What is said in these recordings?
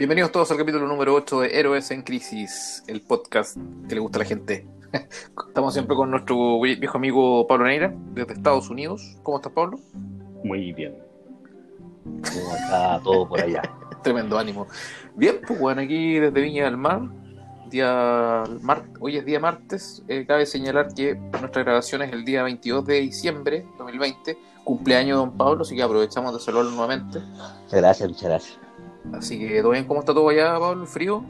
Bienvenidos todos al capítulo número 8 de Héroes en Crisis, el podcast que le gusta a la gente. Estamos siempre con nuestro viejo amigo Pablo Neira, desde Estados Unidos. ¿Cómo estás, Pablo? Muy bien. ¿Cómo está todo por allá? Tremendo ánimo. Bien, pues bueno, aquí desde Viña del Mar, día mar... hoy es día martes. Eh, cabe señalar que nuestra grabación es el día 22 de diciembre de 2020, cumpleaños de Don Pablo, así que aprovechamos de saludarlo nuevamente. Muchas gracias, muchas gracias. Así que, ¿todo bien? ¿Cómo está todo allá, Pablo? ¿El frío?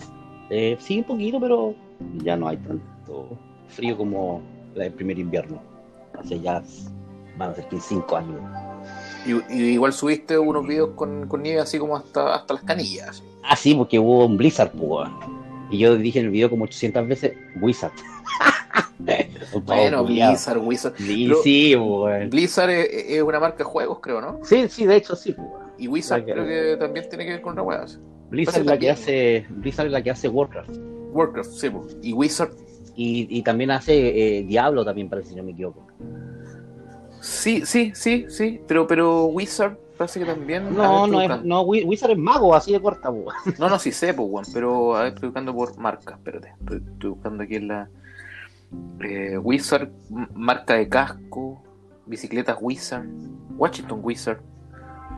Eh, sí, un poquito, pero ya no hay tanto frío como el primer invierno. Hace ya van a ser 5 años. Y, y, igual subiste unos videos con, con, nieve así como hasta, hasta las canillas. Ah, sí, porque hubo un blizzard, pues. Y yo dije en el video como 800 veces, Blizzard. bueno, Blizzard, Blizzard. sí. Blizzard es, es, una marca de juegos, creo, ¿no? Sí, sí, de hecho sí. Pues. Y Wizard creo que también tiene que ver con la weá. Blizzard es la que hace Blizzard es la que hace Warcraft. Warcraft, sí, pues. y Wizard. Y, y también hace eh, Diablo también, parece, si no me equivoco. Sí, sí, sí, sí, pero, pero Wizard parece que también. No, no, es, no, Wizard es mago, así de corta, pues. No, no, sí sé, pues, pero a ver, estoy buscando por marca, espérate. Estoy, estoy buscando aquí en la. Eh, Wizard, marca de casco, bicicletas Wizard, Washington Wizard.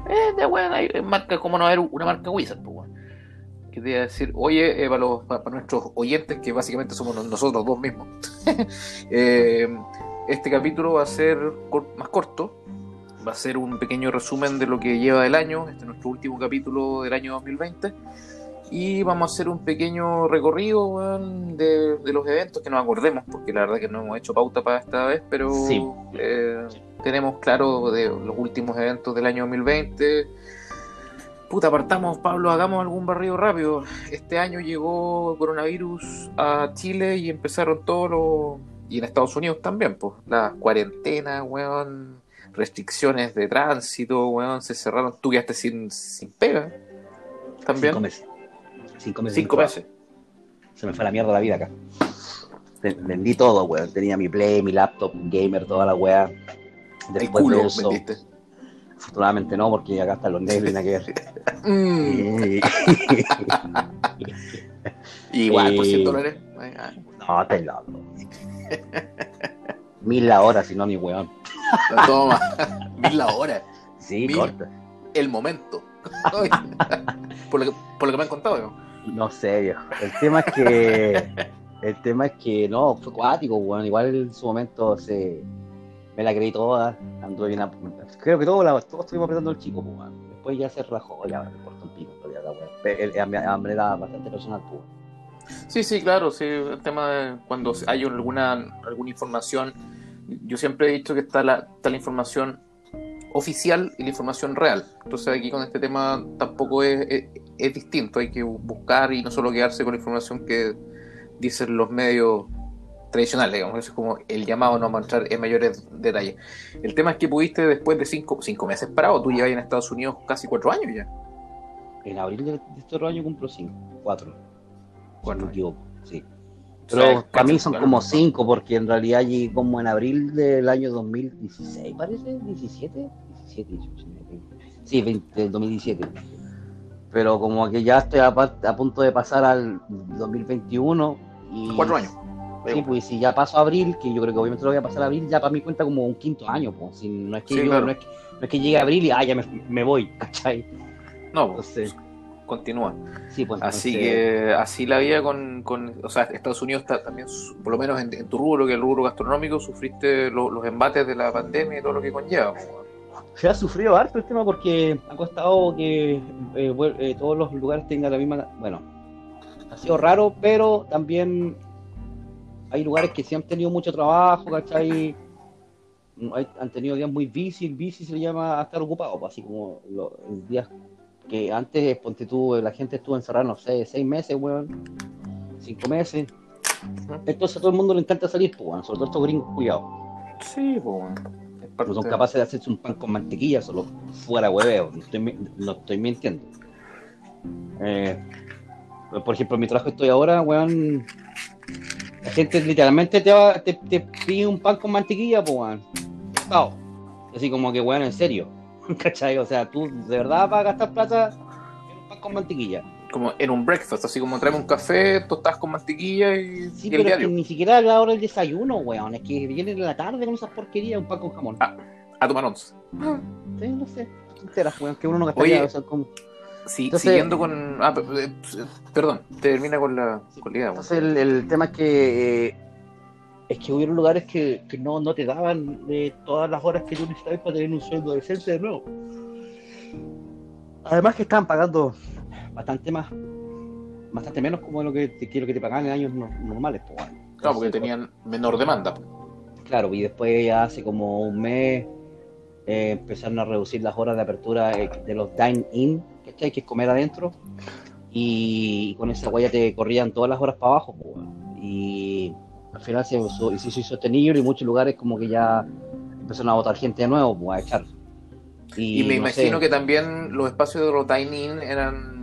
Eh, de bueno, hay marca como no haber una marca Wizard, pues, bueno. Que te decir, oye, eh, para, nuestros oyentes, que básicamente somos nosotros dos mismos, eh, este capítulo va a ser más corto, va a ser un pequeño resumen de lo que lleva el año, este es nuestro último capítulo del año 2020, y vamos a hacer un pequeño recorrido bueno, de, de, los eventos que nos acordemos, porque la verdad que no hemos hecho pauta para esta vez, pero sí. eh, tenemos claro de los últimos eventos del año 2020. Puta, apartamos, Pablo, hagamos algún barrido rápido. Este año llegó coronavirus a Chile y empezaron todos los... Y en Estados Unidos también, pues, las cuarentenas, weón, restricciones de tránsito, weón, se cerraron. Tú quedaste sin, sin pega. También. Cinco meses. Cinco meses. Se me fue la mierda la vida acá. Vendí todo, weón. Tenía mi Play, mi laptop, gamer, toda la weá. Después el culo de eso, vendiste. Afortunadamente no, porque acá están los negros y nada que ver. Mm. Igual, por 100 dólares. No, te loco. Mil la hora, si no, ni weón. Toma, mil la hora. Sí, mil corta. El momento. por, lo que, por lo que me han contado, ¿no? No sé, viejo. El tema es que. El tema es que no, fue cuático, weón. Igual en su momento se me la creí toda, anduve bien a... creo que todos, todos estuvimos apretando el chico, pues, después ya se rajó, ya me importa un pico, todavía la hambre era bastante personal, pues. Sí, sí, claro, sí, el tema de cuando hay alguna, alguna información, yo siempre he dicho que está la, está la información oficial y la información real, entonces aquí con este tema tampoco es, es, es distinto, hay que buscar y no solo quedarse con la información que dicen los medios tradicional, digamos, eso es como el llamado, no a entrar en mayores detalles. El tema es que pudiste después de cinco, cinco meses parado, tú llevas en Estados Unidos casi cuatro años ya. En abril de este otro año cumplo cinco, cuatro. Cuatro. Si no sí. Pero o sea, para mí son claro. como cinco, porque en realidad llegué como en abril del año 2016, parece, 17, 17, 18, sí, 20, del 2017. Pero como que ya estoy a, a punto de pasar al 2021 y... Cuatro años. Sí, pues si ya paso a abril, que yo creo que obviamente lo voy a pasar a abril, ya para mí cuenta como un quinto año, pues. Si no es que Sí, yo, claro. no, es que, no es que llegue a abril y ah, ya me, me voy, ¿cachai? No, pues, Entonces, continúa. sí, pues Así que así la vida con, con, o sea, Estados Unidos está también, por lo menos en, en tu rubro, que es el rubro gastronómico, sufriste lo- los embates de la pandemia y todo lo que conlleva. pues, Se ha sufrido harto el tema porque ha costado que eh, eh, todos los lugares tengan la misma. Bueno, ha sido raro, pero también hay lugares que sí han tenido mucho trabajo, ¿cachai? Hay- han tenido días muy busy, busy se le llama a estar ocupado, pues, así como los días que antes, ponte tú, la gente estuvo encerrada, no sé, seis meses, weón, cinco meses. Entonces a todo el mundo le encanta salir, pues, weón, sobre todo estos gringos cuidados. Sí, pues, bueno, es parte- son capaces de hacerse un pan con mantequilla, solo fuera hueveo, no estoy, no estoy mintiendo. Eh, por ejemplo, en mi trabajo estoy ahora, weón. La gente literalmente te, va, te, te pide un pan con mantequilla, pues, weón. Así como que, weón, en serio. ¿Cachai? O sea, tú de verdad vas a gastar plata en un pan con mantequilla. Como en un breakfast, así como traeme un café, tostadas con mantequilla y, Sí, y el pero es que diario. ni siquiera a la hora del desayuno, weón. Es que vienen en la tarde con esas porquerías, un pan con jamón. Ah. A tomar once. Sí, no sé. Enteras, weón, que uno no gastaría. Oye, o sea, como- Sí, Entonces- siguiendo con. Ah, pe- pe- perdón, termina con la, con la idea. Entonces el, el tema es que eh, es que hubieron lugares que, que no, no te daban de todas las horas que tú necesitabas para tener un sueldo decente de nuevo. Además que estaban pagando bastante más, bastante menos como lo que te, que lo que te pagaban en años no- normales. pues, bueno. Claro, porque tenían menor demanda. Claro, y después ya hace como un mes eh, empezaron a reducir las horas de apertura eh, de los dine-in, ¿cachai? Que es comer adentro. Y, con esa huella te corrían todas las horas para abajo. weón. Y al final se, hizo- se hizo insostenible y muchos lugares como que ya empezaron a votar gente de nuevo, pues, a echar. Y, me no imagino sé. que también los espacios de los dining eran.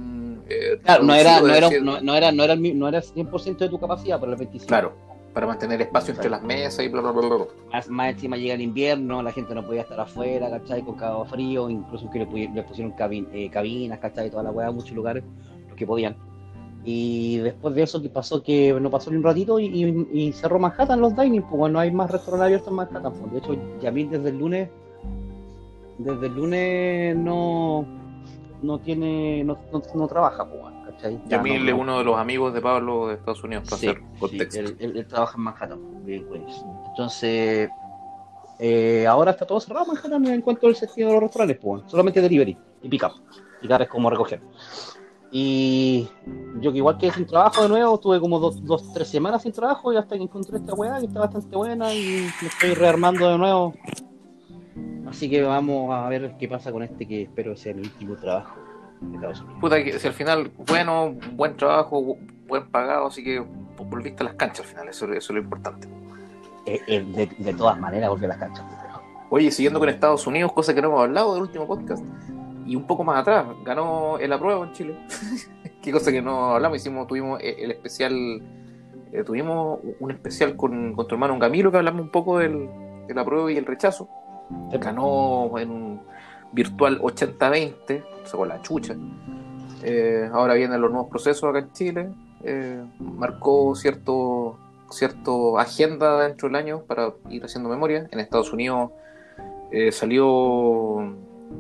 Eh, Claro, no era, no, era, no, no era, no, era, no era 100% de tu capacidad, pero el 25%. Claro, para mantener espacio entre las mesas y bla, bla, bla, bla. Más, más encima llega el invierno, la gente no podía estar afuera, ¿cachai? Con cada frío, incluso que le, pu- le pusieron cabin- eh, cabinas, ¿cachai? Toda la weá, muchos lugares, los que podían. Y después de eso, que pasó? Que no pasó ni un ratito y, y- y cerró Manhattan los dining, pues bueno, no hay más restaurantes abiertos en Manhattan. Pues. De hecho, Yamil desde el lunes, desde el lunes no, no tiene, no, no, no trabaja, pues, ¿cachai? Ya Yamil es no- uno de los amigos de Pablo de Estados Unidos, para Sí, hacer sí, contexto. él, él- él trabaja en Manhattan, Queens. Entonces, eh, ahora está todo cerrado Manhattan en cuanto al sentido de los restaurantes, pues, solamente delivery y pick up. Picar es como recoger. Y yo que igual que sin trabajo de nuevo, tuve como dos, dos, tres semanas sin trabajo y hasta que encontré esta weá que está bastante buena y me estoy rearmando de nuevo. Así que vamos a ver qué pasa con este que espero sea mi último trabajo de Estados Unidos. Puta, que si al final, bueno, buen trabajo, bu- buen pagado, así que volviste a las canchas al final, eso, eso es lo importante. Eh, eh, de, de todas maneras, volví a las canchas. Oye, siguiendo con Estados Unidos, cosa que no hemos hablado del último podcast, y un poco más atrás, ganó el apruebo en Chile. Qué cosa que no hablamos, hicimos, tuvimos eh, el especial, eh, tuvimos un especial con, con tu hermano Camilo, que hablamos un poco del, del apruebo y el rechazo. Ganó en un virtual 80-20, sacó la chucha. Eh, ahora vienen los nuevos procesos acá en Chile. Eh, marcó cierto, cierto agenda dentro del año para ir haciendo memoria. En Estados Unidos eh, salió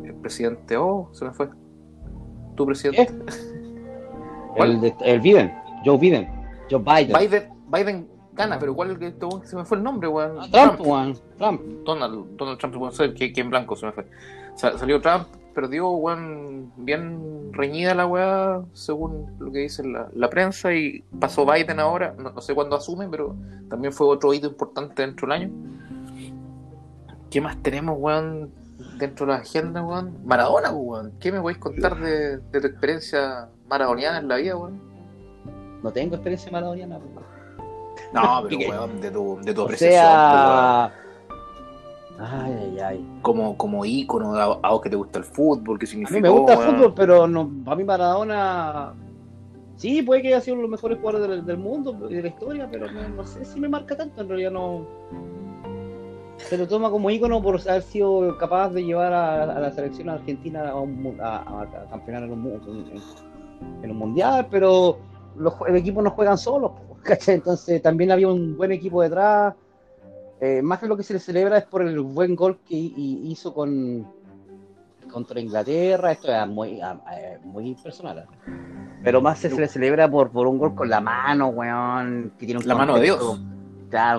el presidente. Oh, se me fue. Tu presidente. ¿Cuál? El, de, el Biden, Joe Biden, Joe Biden. Biden, Biden pero ¿cuál es el que este se me fue el nombre, weón? Ah, Trump, weón, Trump. Donald, Donald Trump, bueno, sé que, que en blanco se me fue. Sa- salió Trump, perdió, weón, bien reñida la weá, según lo que dice la, la prensa, y pasó Biden ahora, no, no sé cuándo asume, pero también fue otro hito importante dentro del año. ¿Qué más tenemos, weón, dentro de la agenda, weón? Maradona, pues, weón. ¿Qué me podéis contar de, de tu experiencia maradoniana en la vida, weón? No tengo experiencia maradoniana. weón. No, pero weón, de tu, de tu apreciación, sea. Ay, ay, ay. como, como ícono, a, a vos que te gusta el fútbol, ¿qué A significa? mí me gusta el fútbol, pero no, para mí Maradona. Sí, puede que haya sido uno de los mejores jugadores del, del mundo y de la historia, pero no, no sé si me marca tanto. En realidad no. Se lo toma como ícono por haber sido capaz de llevar a, a la selección argentina a, un a, a- a campeonar en un, en- en un mundial, pero los, el equipo no juegan solos, ¿cachai? Entonces también había un buen equipo detrás. Eh, más que lo que se le celebra es por el buen gol que hi- hi- hizo con contra Inglaterra. Esto es muy, ah, eh, muy personal. ¿eh? Pero más se, se le celebra por, por un gol con la mano, weón. Que tiene un La mano de Dios.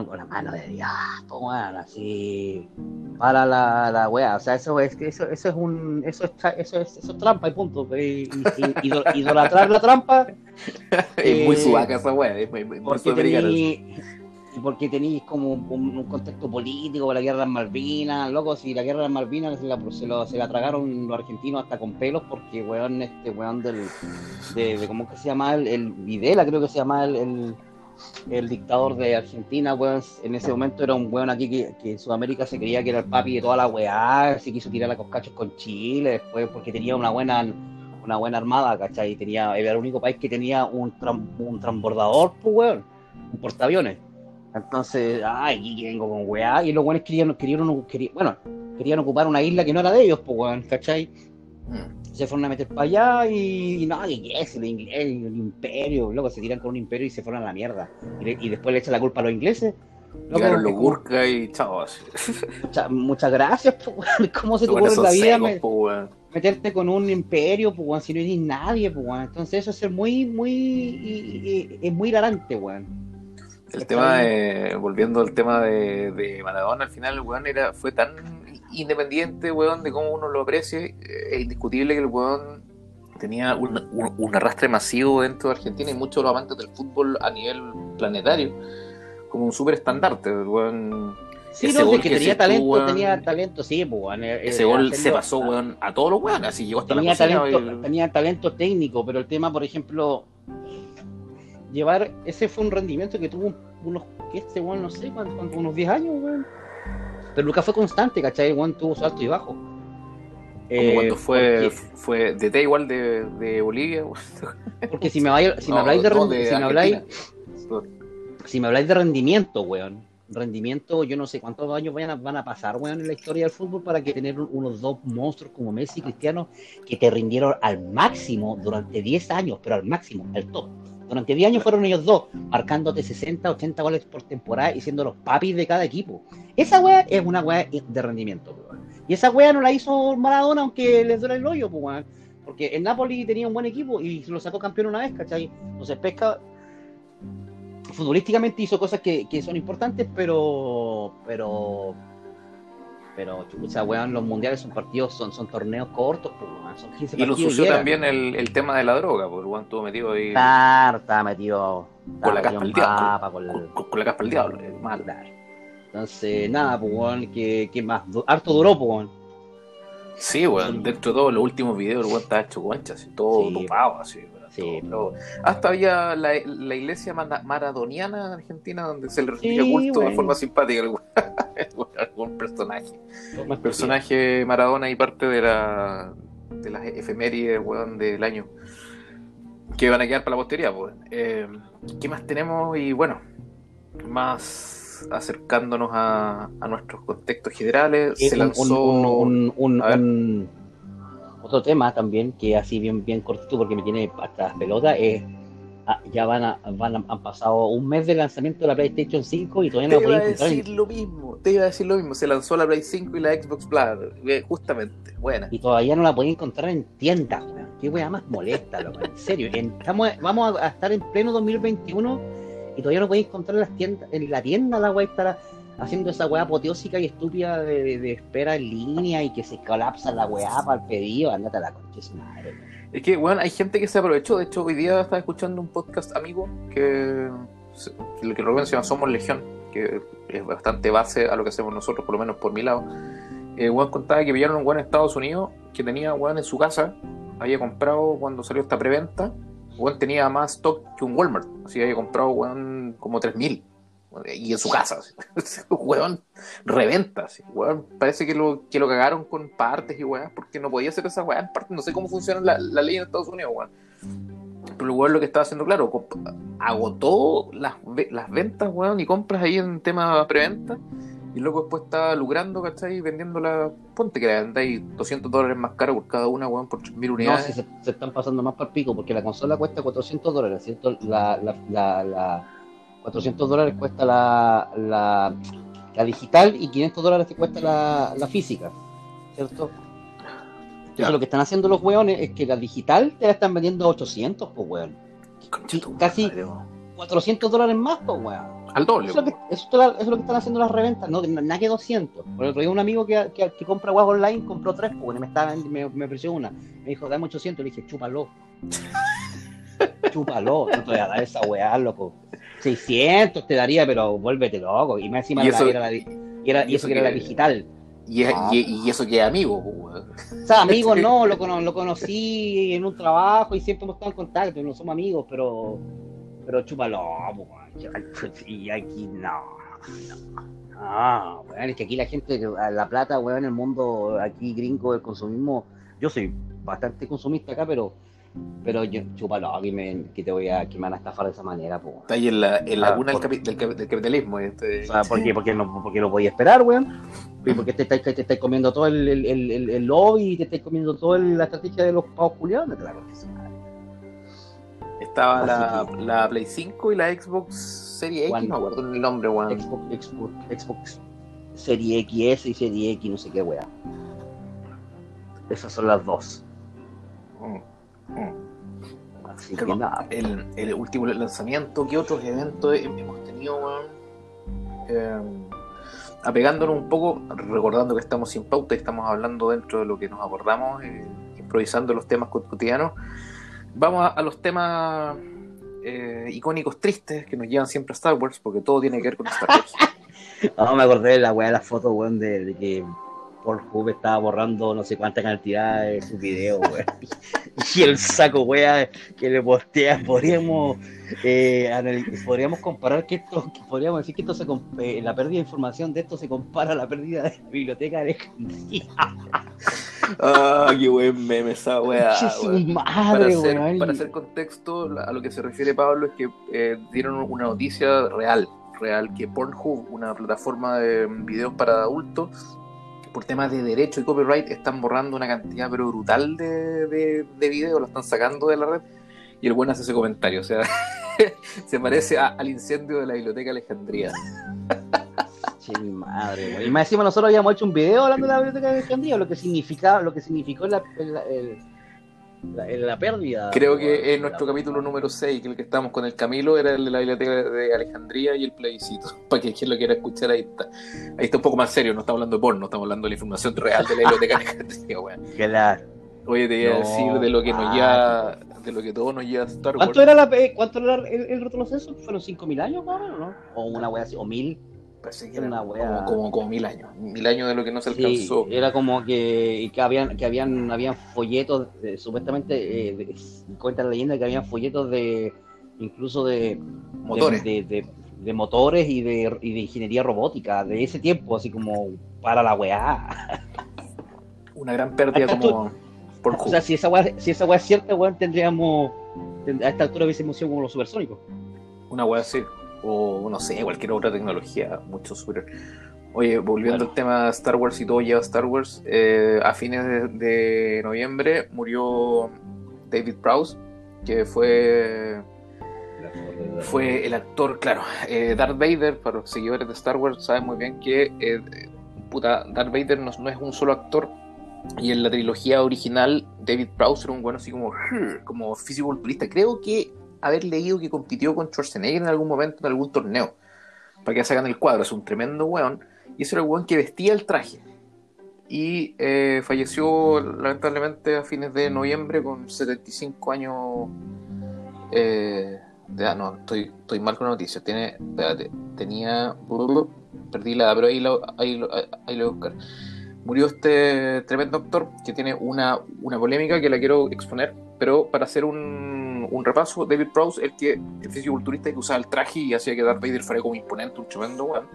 Con la mano de Dios, weón, así. Para la, la weá. O sea, eso es, eso, eso es un. Eso es, eso es, eso es trampa y punto. Y, y- y- idolatrar la trampa es muy Eh, sudaca esa weá, es muy, muy, porque tenéis como un, un contexto político con la guerra de las Malvinas, loco, si la guerra de las Malvinas se la, se, lo- se la tragaron los argentinos hasta con pelos, porque weón, este weón del, de, de ¿cómo que se llama? El, el Videla creo que se llama el, el, el dictador de Argentina, weón, en ese momento era un weón aquí que, que en Sudamérica se creía que era el papi de toda la weá, se quiso tirar a coscachos con Chile después porque tenía una buena una buena armada, ¿cachai? Tenía, era el único país que tenía un, un transbordador, pues, weón, un portaaviones. Entonces, ay, vengo con weá, y los weones querían, querían, querían- bueno, querían ocupar una isla que no era de ellos, pues, weón, ¿cachai? Mm. Se fueron a meter para allá y, y no, y es el, inglés, el imperio, luego se tiran con un imperio y se fueron a la mierda. Y, le- y después le echan la culpa a los ingleses. Llegaron los Gurkha y mucha- muchas gracias, po. ¿Cómo se te ocurre en la vida secos, me- po, weón. meterte con un imperio, pues, si no eres nadie, pues. Entonces eso es ser muy, muy, y- y- es muy hilarante, weón. El tema de, volviendo al tema de, de Maradona, al final weón era, fue tan independiente, weón, de cómo uno lo aprecie. Eh, Es indiscutible que el weón tenía un, un- un arrastre masivo dentro de Argentina y muchos de los amantes del fútbol a nivel planetario, como un súper estandarte. El weón, Sí, Ese no, gol que que tenía tú, talento, weón. tenía talento, sí, pues, weón. eh, ese eh, gol se hacerlo- pasó, weón, a todos los weones, así llegó hasta tenía la talento, y- tenía talento técnico, pero el tema, por ejemplo, llevar, ese fue un rendimiento que tuvo unos, que este weón, no sé, cuánto- cuánto, unos 10 años, weón. Pero nunca fue constante, ¿cachai? El weón tuvo su alto y bajo. Como Eh, cuando fue, porque- fue de T igual de, de Bolivia. Porque si me, vais- si me habláis de, no, de si me habláis, si me habláis de rendimiento, weón, rendimiento, yo no sé cuántos años vayan a- van a pasar, weón, en la historia del fútbol para que tener un- unos dos monstruos como Messi y Cristiano que te rindieron al máximo durante 10 años, pero al máximo, al top. Durante 10 años fueron ellos dos, marcándote 60, 80 goles por temporada y siendo los papis de cada equipo. Esa weá es una weá de rendimiento, weón. Y esa weá no la hizo Maradona, aunque les duele el hoyo, weón. Porque el Napoli tenía un buen equipo y lo sacó campeón una vez, ¿cachai? Entonces Pesca futbolísticamente hizo cosas que, que son importantes, pero pero pero chucha, weón, los mundiales son partidos, son, son torneos cortos, pues, weón, son 15 Y lo partidos sució llegan. también el, el tema de la droga, porque el weón estuvo metido ahí Claro, estaba metido, Con la caspa al diablo. con el- con, con la caspa al diablo, es mal. Entonces, nada, pues, weón, que, que más, harto duró, pues, weón. Sí, weón, dentro de todos los últimos videos el weón estaba hecho concha, así, todo Sí. topado, así. weón, Sí. hasta había la, la iglesia maradoniana en Argentina donde se le rendía Sí, culto de forma simpática algún personaje. Más personaje Maradona y parte de la de las efemérides, weón, del año que van a quedar para la posteridad, pues. Eh, ¿Qué más tenemos? Y bueno, más acercándonos a, a nuestros contextos generales, Eh, se un- lanzó un, un- un- otro tema también que así bien bien cortito porque me tiene hasta las pelotas es ah, ya van a, van a- han pasado un mes de lanzamiento de la PlayStation 5 y todavía Te no la iba a decir en- lo mismo, te iba a decir lo mismo, se lanzó la Play 5 y la Xbox Plus, eh, justamente, buena. y todavía no la podéis encontrar en tiendas. Qué weá más molesta, loco, en serio. Estamos, vamos a, estar en pleno 2021 y todavía no podéis encontrar en las tiendas, en la tienda la weá estará haciendo esa weá apoteósica y estúpida de, espera en línea y que se colapsa la weá para el pedido, andate a la concha madre, weón. Es que, bueno, hay gente que se aprovechó. De hecho, hoy día estaba escuchando un podcast amigo que, lo que se llama Somos Legión, que es bastante base a lo que hacemos nosotros, por lo menos por mi lado. Eh, Juan contaba que pillaron un Juan en Estados Unidos que tenía Juan en su casa, había comprado cuando salió esta preventa. Juan tenía más stock que un Walmart, así había comprado Juan como 3000 y en su casa. así. Weón, reventa. así. Weón, parece que lo, que lo cagaron con partes y weón, porque no podía hacer esa weá en partes. No sé cómo funciona la, la ley en Estados Unidos, weón. Pero weón lo que estaba haciendo, claro, agotó las, las ventas, weón, y compras ahí en tema preventa. Y luego después estaba lucrando, ¿cachai? Vendiéndola, ponte que la vendáis 200 dólares más caro por cada una, weón, por 3.000 No, unidades. si se, se están pasando más para el pico, porque la consola cuesta 400 dólares, ¿cierto? La, la, la, la- 400 dólares cuesta la, la, la digital y 500 dólares te cuesta la, la física, ¿cierto? Entonces Ya. lo que están haciendo los weones es que la digital te la están vendiendo a 800, pues weón. Casi- weón. 400 dólares más, pues weón. Al doble, Eso es, lo que, eso es lo- eso es lo que están haciendo las reventas, no, nada que 200. Por el otro día un amigo que, que, que compra guagua online compró tres, pues, me, estaba, me, me ofreció una. Me dijo, dame 800. Le dije, chúpalo. chúpalo. No te voy a dar esa weá, loco. 600 te daría, pero vuélvete loco. Y más encima Y eso- era la, y era- y eso eso que era la digital. Y, Ah. y, y eso que es amigo, pues. O sea, amigos no, lo, cono- lo conocí en un trabajo y siempre hemos estado en contacto, no somos amigos, pero pero chúpalo, y aquí no, no, no, weón, es que aquí la gente, la plata, weón, el mundo aquí gringo del consumismo, yo soy bastante consumista acá, pero Pero yo, chúpalo, que, me, que te voy a, que me van a estafar de esa manera, pues. Está ahí en la, en la Ah, cuna del, capi- del, cap- del capitalismo. Este. O sea, ¿por qué? Porque no, porque no podía esperar, weón. Y porque te estáis te, estáis comiendo todo el, el, el, el- el lobby y te estáis comiendo toda la estrategia de los pavos culiados. Te. Estaba la, que- la Play 5 y la Xbox Serie X, no me acuerdo el nombre, weón. Xbox, Xbox, Xbox Serie XS y Serie X, no sé qué, weón. Esas son las dos. Mm. Así Claro, que nada. el, el último lanzamiento, ¿qué otros eventos he- hemos tenido, weón? Eh, apegándonos un poco, recordando que estamos sin pauta y estamos hablando dentro de lo que nos abordamos, eh, improvisando los temas cotidianos, vamos a, a los temas eh, icónicos tristes que nos llevan siempre a Star Wars, porque todo tiene que ver con Star Wars. No, me acordé de la weá de la foto, weón, de, de que Pornhub estaba borrando no sé cuánta cantidad de sus videos, weón. Y el saco, weá, que le postea, podríamos, eh, podríamos comparar que esto, podríamos decir que esto se eh, la pérdida de información de esto se compara a la pérdida de la biblioteca de ah, qué buen meme esa weá. Para hacer, para hacer contexto, a lo que se refiere Pablo es que eh, dieron una noticia real, real, que Pornhub, una plataforma de videos para adultos, por temas de derecho y copyright, están borrando una cantidad pero brutal de, de, de videos, lo están sacando de la red, y el buen hace ese comentario, o sea, se parece a- al incendio de la biblioteca Alejandría. Che, mi madre. Y más encima nosotros habíamos hecho un video hablando de la biblioteca de Alejandría, lo que significaba, lo que significó la, el- la- la pérdida. Creo que en nuestro capítulo número 6, que el que estábamos con el Camilo, era el de la biblioteca de Alejandría y el plebiscito. Para que quien lo quiera escuchar, ahí está. Ahí está un poco más serio, no estamos hablando de porno, estamos hablando de la información real de la biblioteca de Alejandría, weón. Claro. Oye, te iba a decir de lo que nos lleva, de lo que todo nos lleva a Star Wars. ¿Cuánto era, la, eh, cuánto era el, el retroceso? ¿Fueron 5.000 años más o menos, no? O una wea así, o 1.000. Parece que era era una wea- como, como, como mil años. Mil años de lo que no se Sí, alcanzó. era como que, que habían que habían habían folletos, eh, supuestamente, eh, de- cuenta la leyenda que habían folletos de incluso de Motores. de, de- de motores y de, y de ingeniería robótica de ese tiempo, así como para la weá. Una gran pérdida Hasta como por O sea, si esa weá, si esa weá es cierta, weón, tendríamos tend- a esta altura hubiésemos sido como los supersónicos. Una wea así. O no sé, cualquier otra tecnología mucho superior. Oye, volviendo al tema de Star Wars y todo lleva Star Wars, eh, a fines de, de noviembre murió David Prowse, que fue, fue el actor, claro, eh, Darth Vader, para los seguidores de Star Wars saben muy bien que eh, puta, Darth Vader no, no es un solo actor, y en la trilogía original David Prowse era un bueno así como, como fisiculturista. Creo que haber leído que compitió con Schwarzenegger en algún momento en algún torneo. Para que se hagan el cuadro, es un tremendo weón. Y ese era el weón que vestía el traje. Y eh, falleció lamentablemente a fines de noviembre con 75 años eh, de edad. No, estoy, estoy mal con la noticia. Tiene, tenía. Perdí la, pero ahí lo, ahí lo, ahí lo voy a buscar. Murió este tremendo actor que tiene una, una polémica que la quiero exponer, pero para hacer un, un repaso, David Prowse, el que el fisiculturista que usaba el traje y hacía que Darth Vader fuera como imponente, un tremendo weón.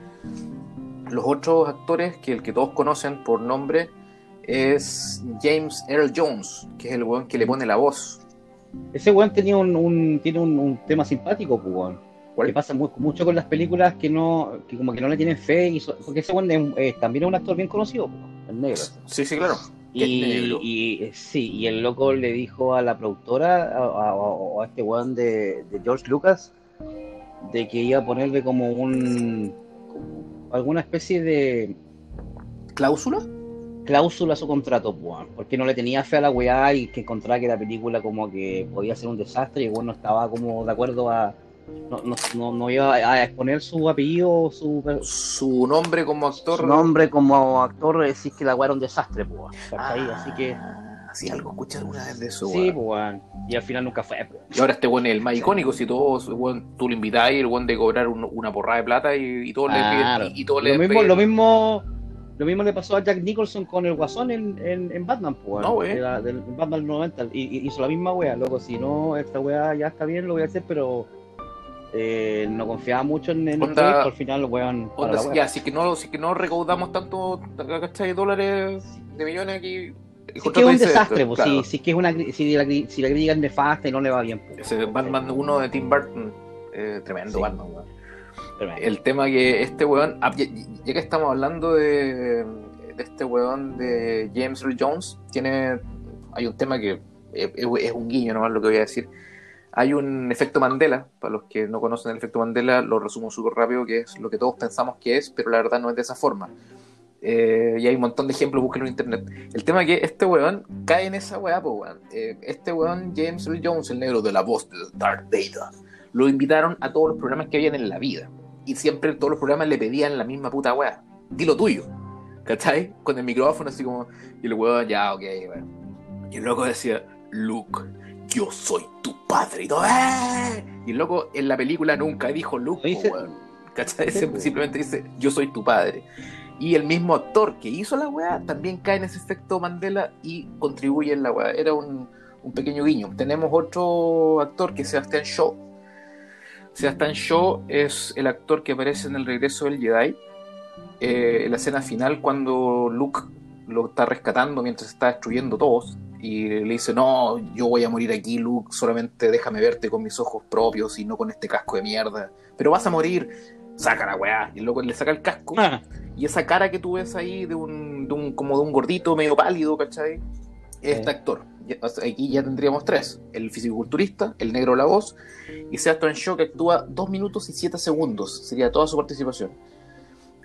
Los otros actores, que el que todos conocen por nombre, es James Earl Jones, que es el weón que le pone la voz. Ese weón tenía un, un- tiene un, un tema simpático, pues, weón. ¿Cuál? Que pasa mu- mucho con las películas que no, que como que no le tienen fe, y so- porque ese weón es- eh, también es un actor bien conocido, pues, el negro. Sí, sí, claro. Y, eh, sí, y el loco le dijo a la productora, a, a- o a este weón de, de George Lucas, de que iba a ponerle como un como alguna especie de ¿Cláusula? cláusula a su contrato, pues, weón, porque no le tenía fe a la weá y que encontraba que la película como que podía ser un desastre y el weón no estaba como de acuerdo a no, no, no, no iba a exponer su apellido, su, Su nombre como actor. su nombre como actor, decir que la weá era un desastre, pues, ¿cachai? Ah, así que Sí, algo escuché alguna vez de eso. sí, y al final nunca fue. Y ahora este weón es el más icónico, si todos, weón, tú lo invitáis, el weón de cobrar un- una porrada de plata y, y Claro. le. Y, todos lo le mismo, lo mismo, lo mismo le pasó a Jack Nicholson con el Guasón en, en, en Batman, pues, No, de la- del Batman del 90, y, y hizo la misma wea, loco, si no, esta wea ya está bien, lo voy a hacer, pero eh, no confiaba mucho en, en el al final, weón, la wea. ya, así que no, así que no recaudamos tanto, ¿cachai? Dólares de millones aquí. Si es que es un desastre, pues, claro. si, si es que es una, si la, si la crítica es nefasta y no le va bien. pues. Ese Batman 1 de Tim Burton, eh, tremendo Sí. Batman, weón. Tremendo. El tema que este weón, ah, ya, que estamos hablando de, de este weón de James Earl Jones, tiene, hay un tema que es, es- es un guiño nomás lo que voy a decir. Hay un efecto Mandela, para los que no conocen el efecto Mandela, lo resumo súper rápido, que es lo que todos pensamos que es, pero la verdad no es de esa forma. Eh, y hay un montón de ejemplos, búsquenlo en internet. El tema es que este weón cae en esa weá, po, weón. Eh, este weón, James Earl Jones, el negro de la voz de Darth Vader, lo invitaron a todos los programas que habían en la vida. Y siempre todos los programas le pedían la misma puta weá. Di lo tuyo. ¿Cachai? Con el micrófono así como. Y el weón, ya, ok, weón. Y el loco decía, Luke, yo soy tu padre. Y todo. Y el loco en la película nunca dijo Luke, Dice-. ¿Cachai? Simplemente dice, yo soy tu padre. Y el mismo actor que hizo la weá también cae en ese efecto Mandela y contribuye en la weá. Era un, un pequeño guiño. Tenemos otro actor que es Sebastian Shaw. Sebastian Shaw es el actor que aparece en el regreso del Jedi. eh, en la escena final cuando Luke lo está rescatando mientras está destruyendo todos. Y le dice, no, yo voy a morir aquí, Luke, solamente déjame verte con mis ojos propios y no con este casco de mierda. Pero vas a morir, saca la weá. Y el loco le saca el casco. Ah, Y esa cara que tú ves ahí de un, de un como de un gordito medio pálido, ¿cachai? Es Este actor. Aquí ya tendríamos tres. El fisiculturista, el negro la voz, y Sebastian Shaw que actúa dos minutos y siete segundos. Sería toda su participación.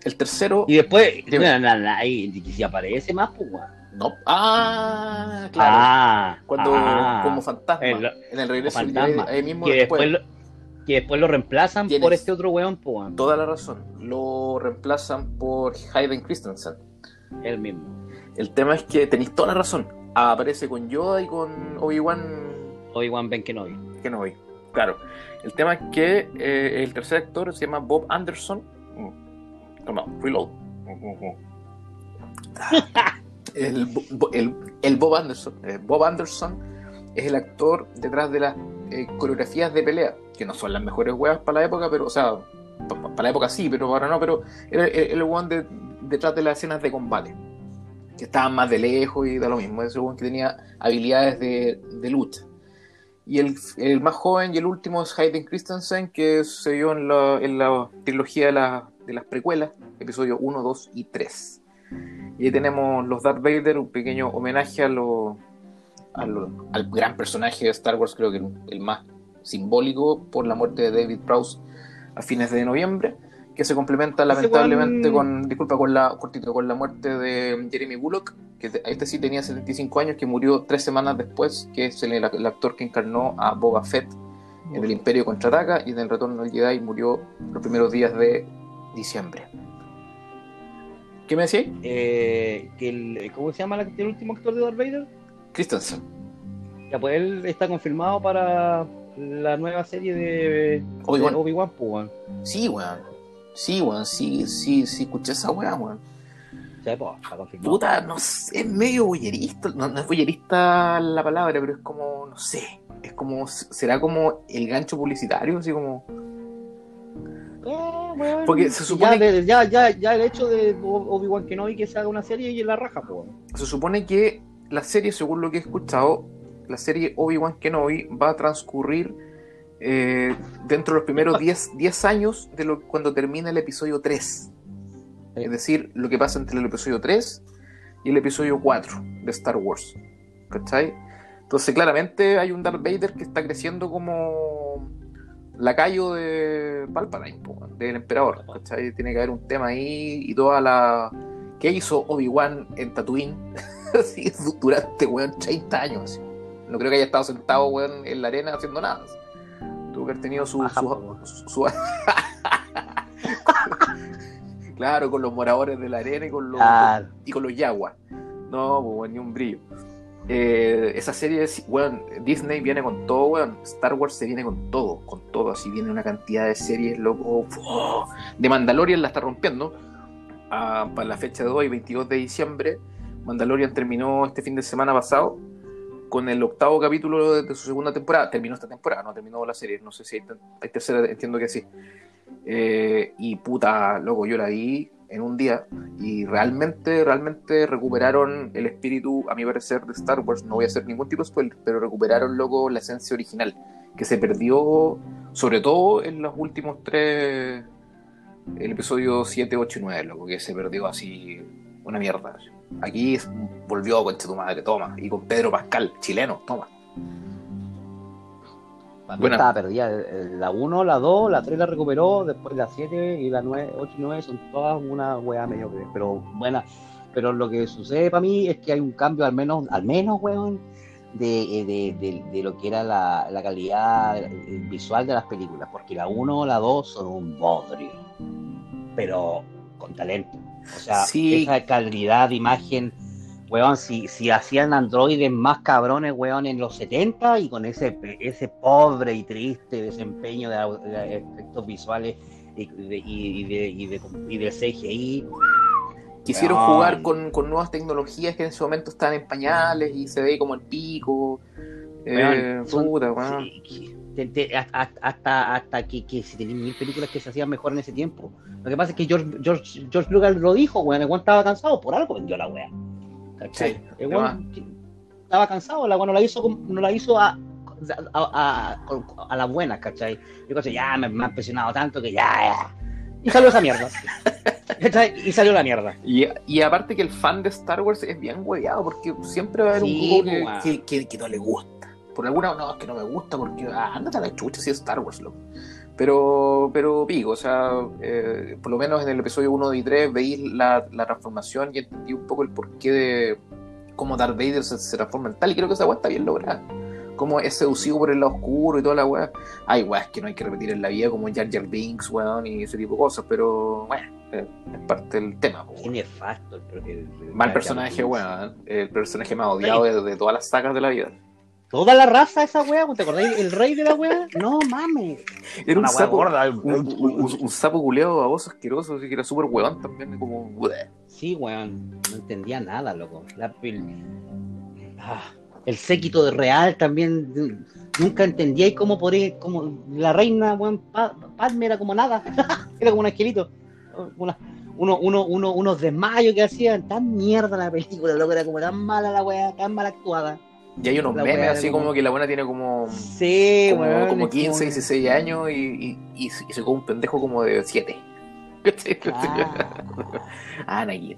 El tercero... y después, na- na- na- y si aparece más, pues. No. Ah, claro. Ah, Cuando ah. como fantasma. El- en el regreso fantasma. Ahí mismo que después. después, lo, que después lo reemplazan Tienes- por este otro weón, pues, weón. Toda la razón. Lo reemplazan por Hayden Christensen. El mismo. El tema es que tenéis toda la razón. Aparece con Yoda y con Obi-Wan Obi-Wan Ben Kenobi. Kenobi. Claro. El tema es que eh, el tercer actor se llama Bob Anderson. Mm. Toma, reload. El, el, el Bob Anderson. eh, Bob Anderson es el actor detrás de las eh, coreografías de pelea, que no son las mejores weas para la época, pero, o sea, pa- pa- para la época sí, pero ahora no, pero era el, el de- detrás de las escenas de combate, que estaban más de lejos y da lo mismo, ese weón que tenía habilidades de, de lucha. Y el, el más joven y el último es Hayden Christensen, que se vio en la, en la trilogía de, la- de las precuelas, episodio 1, 2 y 3. Y ahí tenemos los Darth Vader, un pequeño homenaje a lo, a lo- al gran personaje de Star Wars, creo que el, el más simbólico por la muerte de David Prowse a fines de noviembre, que se complementa lamentablemente con, disculpa, con la, cortito, con la muerte de Jeremy Bullock, que te- este sí tenía 75 años, que murió tres semanas después, que es el, el actor que encarnó a Boba Fett en el Imperio Contraataca y en el Retorno del Jedi murió los primeros días de diciembre. ¿Qué me decís? Eh, que el, ¿Cómo se llama la- el último actor de Darth Vader? Christensen. Ya, pues él está confirmado para la nueva serie de Obi-Wan. Obi-Wan, pues. Sí, weón. Sí, weón. Sí, sí, sí, escuché esa weá, weón. Sea, pues, está confirmado. Puta, no sé, es medio boyerista. No, no es boyerista la palabra, pero es como, no sé. Es como, será como el gancho publicitario, así como. Porque se supone ya, de- ya, ya, ya el hecho de Ob- Obi-Wan Kenobi que se haga una serie y en la raja, pues. Se supone que la serie, según lo que he escuchado, la serie Obi-Wan Kenobi va a transcurrir eh, dentro de los primeros 10, 10 años de lo, cuando termina el episodio 3. Sí. Es decir, lo que pasa entre el episodio 3 y el episodio 4 de Star Wars. ¿Cachai? Entonces, claramente hay un Darth Vader que está creciendo como lacayo de Palpatine, del emperador. ¿Cachai? Tiene que haber un tema ahí y toda la. ¿Qué hizo Obi-Wan en Tatooine? Así, durante, weón, 30 años. así. No creo que haya estado sentado, weón, en la arena haciendo nada. así. Tuvo que haber tenido su. Ajá, su- claro, con los moradores de la arena y con los, y con los yaguas. No, pues, weón, ni un brillo. Eh, esa serie, es- weón, Disney viene con todo, weón. Star Wars se viene con todo, con todo. Así viene una cantidad de series, loco. De Mandalorian la está rompiendo. Ah, para la fecha de hoy, 22 de diciembre, Mandalorian terminó este fin de semana pasado con el octavo capítulo de, su segunda temporada. Terminó esta temporada, no terminó la serie. No sé si hay, hay tercera, entiendo que sí. Eh, y puta, loco, yo la vi. En un día y realmente, realmente recuperaron el espíritu, a mi parecer, de Star Wars. No voy a hacer ningún tipo de spoiler, pero recuperaron luego la esencia original, que se perdió sobre todo en los últimos tres, el episodio 7, 8 y 9, loco, que se perdió así una mierda. Aquí volvió con tu madre, toma, y con Pedro Pascal, chileno, toma. Bueno. estaba perdida. La 1, la 2, la 3 la recuperó, después la 7 y la 9, 8 y 9 son todas una weá mediocre, pero buena. Pero lo que sucede para mí es que hay un cambio, al menos, al menos, weón, de, de, de, lo que era la, la, calidad visual de las películas, porque la 1, la 2 son un bodrio, pero con talento. O sea, esa calidad de imagen weón, si, si hacían androides más cabrones, weón, en los 70 y con ese, ese pobre y triste desempeño de, efectos visuales y de, y, de, y, de, y del CGI. Quisieron jugar con, con, nuevas tecnologías que en ese momento están en pañales y se ve como el pico. Eh, puta, hasta, hasta que, que si tenían mil películas que se hacían mejor en ese tiempo. Lo que pasa es que George, George, George Lucas lo dijo, weón, el weón estaba cansado, por algo vendió la weá. Estaba cansado, la no la hizo, no la hizo a, a, a, la buena, ¿cachai? Yo ya me, me, ha impresionado tanto que ya, ya. Y salió esa mierda. y salió la mierda. Y, y, aparte que el fan de Star Wars es bien hueveado, porque siempre va a haber un grupo que, que, que, no le gusta. Por alguna, no, es que no me gusta, porque ah, ándate a la chucha si es Star Wars, loco. Pero, pero pico, o sea, eh, por lo menos en el episodio 1 y 3 veis la, la, transformación y entendí un poco el porqué de cómo Darth Vader se, transforma en tal. Y creo que esa weá está bien lograda. Como es seducido por el lado oscuro y toda la weá. Hay weas que no hay que repetir en la vida, como Jar Jar Binks, weón, y ese tipo de cosas, pero bueno, es parte del tema. Qué nefasto el, Mal personaje, weón. El personaje más odiado de, de todas las sagas de la vida. Toda la raza esa weá, ¿te acordáis? El rey de la weá. No mames. Era un sapo, gorda. Un, sapo culeado baboso asqueroso, así que era súper weón también, como. Sí, weón. No entendía nada, loco. La, el, ah, el séquito de real también. Nunca entendía y cómo podría. Como la reina, weón, Padme era como nada. era como un angelito. Una, uno, uno, uno, unos desmayos que hacían. Tan mierda la película, loco. Era como tan mala la weá, tan mal actuada. Y hay unos memes así como... que la buena tiene como. Sí, como, como 15, 16 años y, y, se come un pendejo como de 7. Ah, Anakin.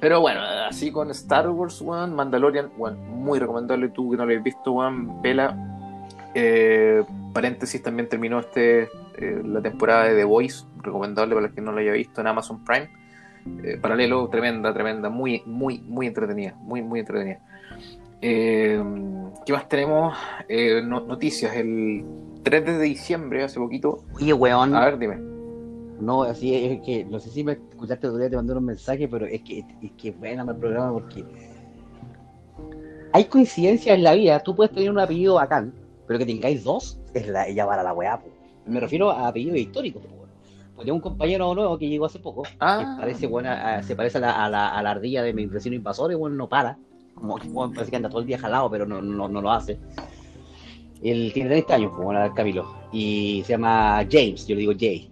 Pero bueno, así con Star Wars, one, Mandalorian, one, muy recomendable. Tú que no lo has visto, one, vela. Eh, paréntesis, también terminó este eh, la temporada de The Voice, recomendable para los que no lo haya visto en Amazon Prime. Eh, paralelo, tremenda, tremenda, muy, muy, muy entretenida, muy, muy entretenida. Eh, ¿Qué más tenemos? Eh, noticias. El 3 de diciembre, hace poquito. Oye, weón. A ver, dime. No, así es que, no sé si me escuchaste otro día, te mandé un mensaje, pero es que es que bueno el programa porque hay coincidencias en la vida. Tú puedes tener un apellido bacán, pero que tengáis dos, es la, ella para la weá. Me refiero a apellidos históricos. Pues tengo un compañero nuevo que llegó hace poco, ah. parece buena, se parece a la, a la, a la ardilla de mi vecino invasor, y bueno, no para como parece que anda todo el día jalado, pero no, no, no lo hace. Él tiene 30 años, como la Camilo, y se llama James, yo le digo Jay.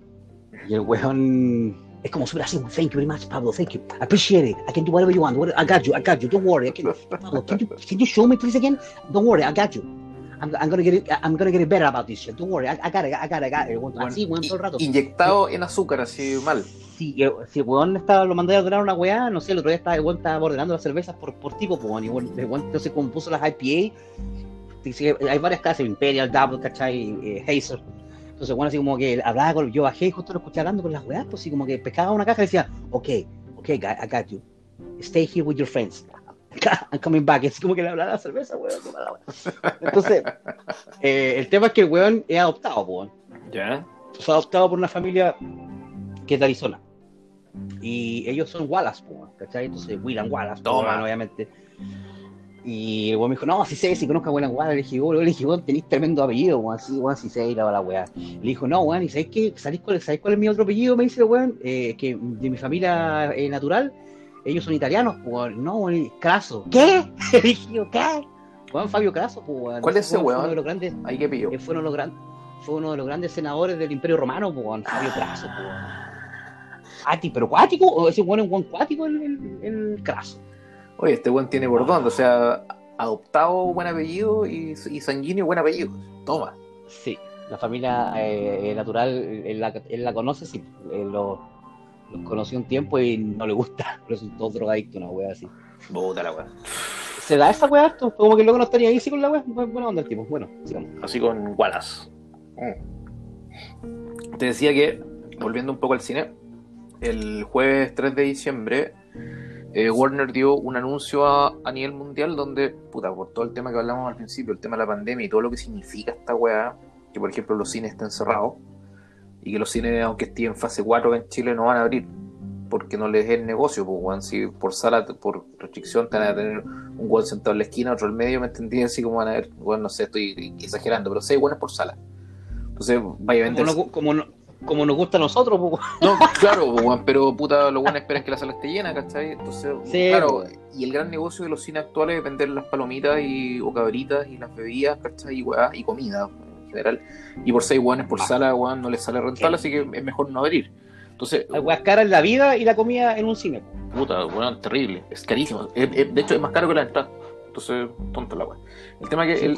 Y el weón es como súper así, thank you very much, Pablo, thank you, I appreciate it, I can do whatever you want, I got you, I got you, don't worry, I can, Pablo, can you, can you show me please again? Don't worry, I got you. I'm, I'm, gonna get it, I'm gonna get it better about this shit. Don't worry, I, I got it, I got it, I got it. Así, weón, todo el rato. Inyectado en azúcar, así mal si, si el weón estaba, lo mandé a ordenar una weá, no sé, el otro día estaba, el weón estaba ordenando las cervezas por, por tipo, pues, y el weón entonces compuso las IPA, hay varias casas, Imperial, Double, ¿cachai? Eh, Hazer. Entonces, bueno, así como que hablaba con, yo bajé y justo lo escuché hablando con las weas, pues así como que pescaba una caja y decía, ok, ok, I got you. Stay here with your friends. I'm coming back. Es como que le hablaba la cerveza, weón. Entonces, eh, el tema es que el weón es adoptado, weón. Ya. Fue adoptado por una familia que es de Arizona. Y ellos son Wallace, ¿cachai? Entonces, William Wallace, Toma. obviamente. Y el me dijo, no, si sé, si conozco a William Wallace. Le dije, le dije, tenéis tremendo apellido, weón, sí, weón, si sé, la, la weá. Le dijo, no, weón, ¿y sabéis qué? ¿Sabéis cuál, cuál es mi otro apellido? Me dice, weón, eh, que de mi familia eh, natural, ellos son italianos, weón. No, weón, Craso. ¿Qué? Le dije, ¿qué? Weón, Fabio Craso, weón. ¿Cuál es ese weón? Fue uno de los grandes. Ahí que pillo. Fue uno de los grandes. Fue uno de los grandes senadores del Imperio Romano, weón, Fabio Craso, weón. Cuático, pero cuático, o ese bueno es buen cuático el, el, el craso. Oye, este buen tiene por dónde, o sea, adoptado buen apellido y, y sanguíneo buen apellido. Toma. Sí, la familia eh, natural, él la, él la conoce, sí, él lo, los conoció un tiempo y no le gusta, todo drogadicto, una wea así. Puta la weá. ¿Se da esa wea harto? Como que el loco no estaría ahí sí con la wea. Bu- Buena onda el tipo. Bueno, sigamos. Así con Wallace. Te decía que, volviendo un poco al cine, el jueves 3 de diciembre, eh, Warner dio un anuncio a, nivel mundial donde, puta, por todo el tema que hablamos al principio, el tema de la pandemia y todo lo que significa esta weá, que por ejemplo los cines estén cerrados y que los cines, aunque estén en fase 4 en Chile, no van a abrir porque no les es el negocio, pues, weón. Si por sala, por restricción, te van a tener un weón sentado en la esquina, otro al medio, ¿me entendí? Así como van a ver, bueno, no sé, estoy exagerando, pero seis weones por sala. Entonces, vaya a vender. Como nos gusta a nosotros, pues, No, claro, pues, pero puta, lo bueno esperan que la sala esté llena, ¿cachai? Entonces, Sí, claro, pues. y el gran negocio de los cines actuales es vender las palomitas y, o cabritas y las bebidas, ¿cachai? Y weá, y comida en general. Y por seis weones por Ah. sala, weón, no les sale rentable, así que es mejor no abrir. Entonces, hay weas caras en la vida y la comida en un cine. Puta, weón, terrible. Es carísimo. Es- es- de hecho, es más caro que la entrada. Entonces, tonto la weón. El tema es que el,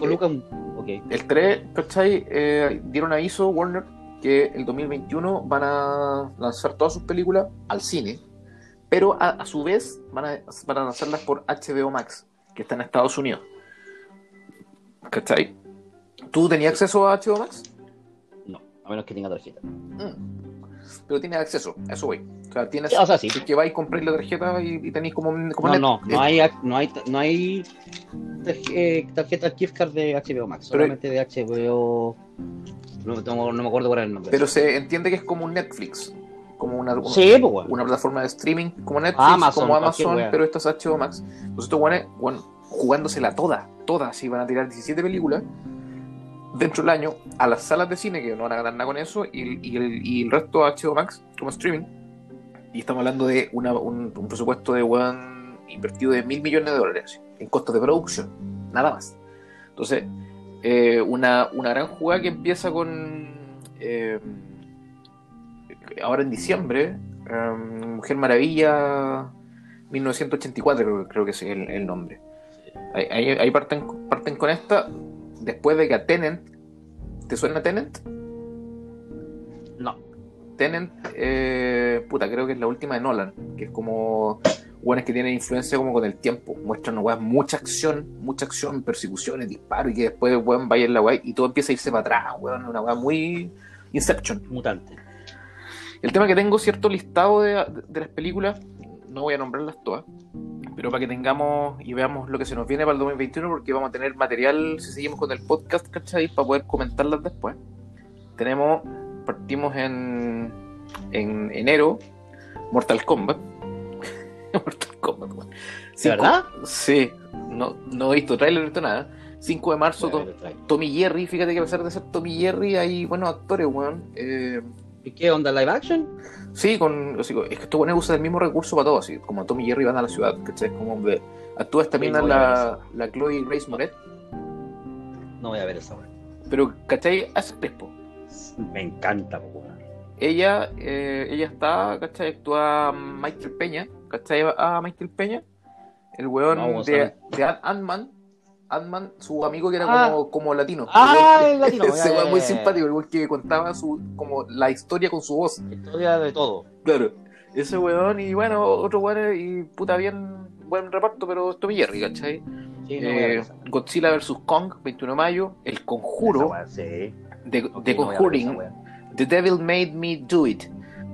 el 3, ¿cachai? Eh, dieron aviso, Warner, que el 2021 van a lanzar todas sus películas al cine, pero a, su vez van a, van a lanzarlas por HBO Max, que está en Estados Unidos. ¿Cachai? ¿Tú tenías acceso a HBO Max? No, a menos que tenga tarjeta. Mm. Pero tienes acceso, a eso voy. O sea, tienes. O sea, sí. si es que vais y compráis la tarjeta y, y tenéis como, como No, net- no, eh, no hay, no hay, no hay eh, tarjeta gift card de HBO Max, Pero- solamente de HBO. No, tengo- no me acuerdo cuál era el nombre. Pero se entiende que es como un Netflix, como una, sí, pues, una plataforma de streaming como Netflix, Amazon, como Amazon, pero esto es HBO Max. Entonces estos weones, weón, jugándosela toda, toda, así van a tirar 17 películas dentro del año a las salas de cine, que no van a ganar nada con eso, y, y el, y el resto a HBO Max como streaming. Y estamos hablando de una- un, un presupuesto de weón invertido de mil millones de dólares en costos de producción, nada más. Entonces, eh, una, una gran jugada que empieza con eh, ahora en diciembre, eh, Mujer Maravilla 1984 creo, creo que es el, el nombre. Ahí, ahí- ahí parten, parten con esta después de que a Tenant, ¿te suena Tenant? No. Tenant, eh, puta, creo que es la última de Nolan, que es como buenas que tienen influencia como con el tiempo, muestran weas, mucha acción, mucha acción, persecuciones, disparos, y que después weón vaya en la wea y todo empieza a irse para atrás, weón, una wea muy Inception. Mutante. El tema que tengo cierto listado de, de las películas, no voy a nombrarlas todas, pero para que tengamos y veamos lo que se nos viene para el 2021, porque vamos a tener material, si seguimos con el podcast, ¿cachai? Para poder comentarlas después. Tenemos, partimos en, en enero, Mortal Kombat. Mortal Kombat, weón. ¿De Cinco- verdad? Sí, no, no he visto trailer, no he visto nada. 5 de marzo, Voy a to- ver el trailer. Tommy Jerry, fíjate que a pesar de ser Tommy Jerry, hay buenos actores, weón. Eh, ¿Y qué onda, live action? Sí, con, es que estos buenos usan el mismo recurso para todo, así como Tommy y Jerry van a la ciudad, ¿cachai? Como de, actúa también a la, la Chloe Grace Moret, No voy a ver esa weá. pero ¿cachai? Hace Crespo. Me encanta, weón. Ella, eh, ella está, ¿cachai? Actúa Michael Peña, ¿cachai? A Michael Peña, el weón No, de, de Ant- Ant-Man, Ant-Man, su amigo que era Ah. como, como latino. Ah, el latino. weón ya, muy simpático, el weón que contaba su, como la historia con su voz. Historia de todo. Claro, ese weón y bueno, otro weón y puta bien, buen reparto, pero es Tommy Jerry, ¿cachai? Sí, Eh. Godzilla vs. Kong, 21 de mayo, El Esa Conjuro, Sí. The, The no esa Conjuring. The Devil Made Me Do It,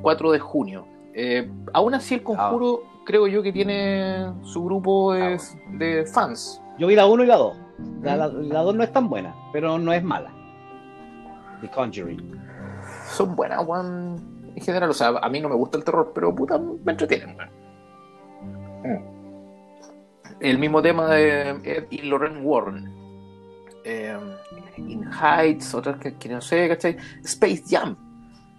4 de junio. Eh, aún así, El Conjuro creo yo que tiene su grupo de, de fans. Yo vi la 1 y la 2. La, ¿Mm? la, 2 no es tan buena, pero no es mala. The Conjuring. Son buenas, weón, en general. O sea, a mí no me gusta el terror, pero puta, me entretienen. Mm. El mismo tema de Ed y Lorraine Warren. Eh, In Heights, otras que, que no sé, ¿cachai? Space Jam.